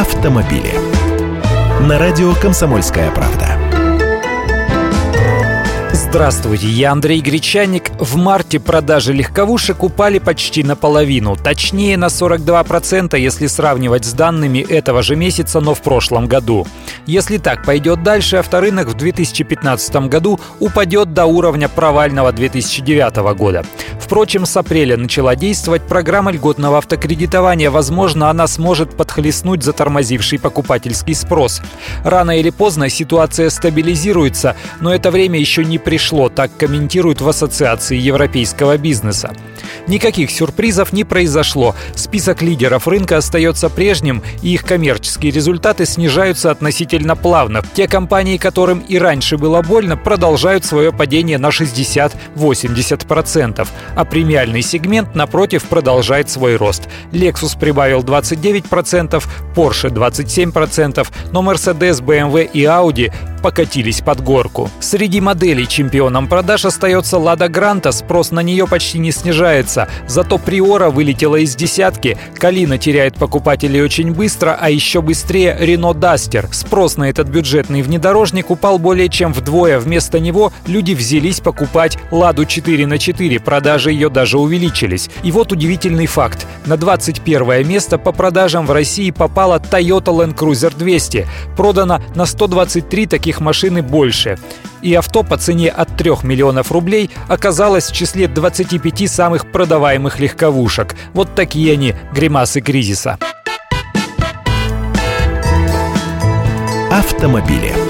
автомобили. На радио «Комсомольская правда». Здравствуйте, я Андрей Гречаник. В марте продажи легковушек упали почти наполовину, точнее на 42%, если сравнивать с данными этого же месяца, но в прошлом году. Если так пойдет дальше, авторынок в 2015 году упадет до уровня провального 2009 года. Впрочем, с апреля начала действовать программа льготного автокредитования. Возможно, она сможет подхлестнуть затормозивший покупательский спрос. Рано или поздно ситуация стабилизируется, но это время еще не пришло, так комментируют в Ассоциации европейского бизнеса. Никаких сюрпризов не произошло. Список лидеров рынка остается прежним, и их коммерческие результаты снижаются относительно плавно. Те компании, которым и раньше было больно, продолжают свое падение на 60-80%, а премиальный сегмент, напротив, продолжает свой рост. Lexus прибавил 29%, Porsche 27%, но Mercedes, BMW и Audi покатились под горку. Среди моделей чемпионом продаж остается Лада Гранта, спрос на нее почти не снижается, зато Приора вылетела из десятки, Калина теряет покупателей очень быстро, а еще быстрее Рено Дастер. Спрос на этот бюджетный внедорожник упал более чем вдвое, вместо него люди взялись покупать Ладу 4 на 4, продажи ее даже увеличились. И вот удивительный факт. На 21 место по продажам в России попала Toyota Land Cruiser 200. Продано на 123 таких таких машин и больше. И авто по цене от 3 миллионов рублей оказалось в числе 25 самых продаваемых легковушек. Вот такие они, гримасы кризиса. Автомобили.